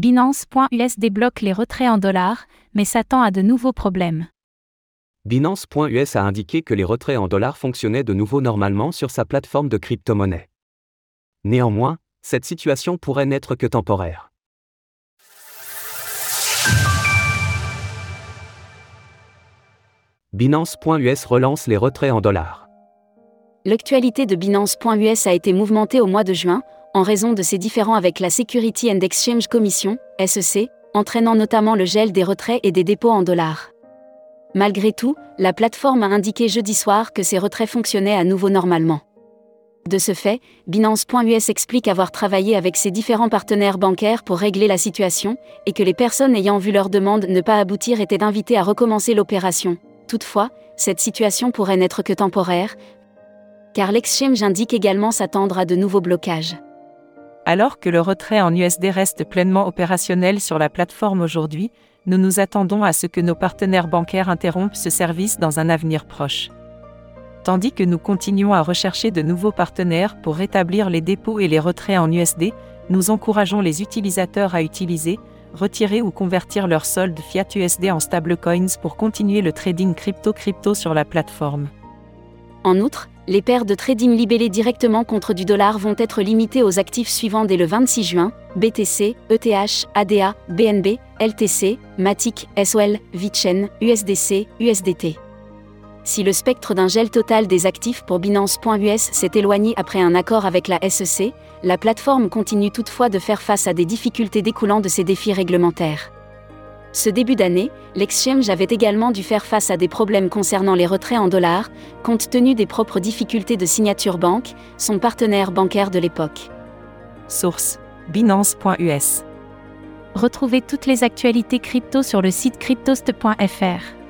Binance.us débloque les retraits en dollars, mais s'attend à de nouveaux problèmes. Binance.us a indiqué que les retraits en dollars fonctionnaient de nouveau normalement sur sa plateforme de crypto-monnaie. Néanmoins, cette situation pourrait n'être que temporaire. Binance.us relance les retraits en dollars. L'actualité de Binance.us a été mouvementée au mois de juin, en raison de ses différends avec la Security and Exchange Commission, SEC, entraînant notamment le gel des retraits et des dépôts en dollars. Malgré tout, la plateforme a indiqué jeudi soir que ces retraits fonctionnaient à nouveau normalement. De ce fait, Binance.us explique avoir travaillé avec ses différents partenaires bancaires pour régler la situation, et que les personnes ayant vu leur demande ne pas aboutir étaient invitées à recommencer l'opération. Toutefois, cette situation pourrait n'être que temporaire, car l'exchange indique également s'attendre à de nouveaux blocages. Alors que le retrait en USD reste pleinement opérationnel sur la plateforme aujourd'hui, nous nous attendons à ce que nos partenaires bancaires interrompent ce service dans un avenir proche. Tandis que nous continuons à rechercher de nouveaux partenaires pour rétablir les dépôts et les retraits en USD, nous encourageons les utilisateurs à utiliser, retirer ou convertir leur solde fiat USD en stablecoins pour continuer le trading crypto-crypto sur la plateforme. En outre, les paires de trading libellées directement contre du dollar vont être limitées aux actifs suivants dès le 26 juin BTC, ETH, ADA, BNB, LTC, Matic, SOL, VeChain, USDC, USDT. Si le spectre d'un gel total des actifs pour Binance.us s'est éloigné après un accord avec la SEC, la plateforme continue toutefois de faire face à des difficultés découlant de ces défis réglementaires. Ce début d'année, l'exchange avait également dû faire face à des problèmes concernant les retraits en dollars, compte tenu des propres difficultés de Signature Bank, son partenaire bancaire de l'époque. Source Binance.us. Retrouvez toutes les actualités crypto sur le site cryptost.fr.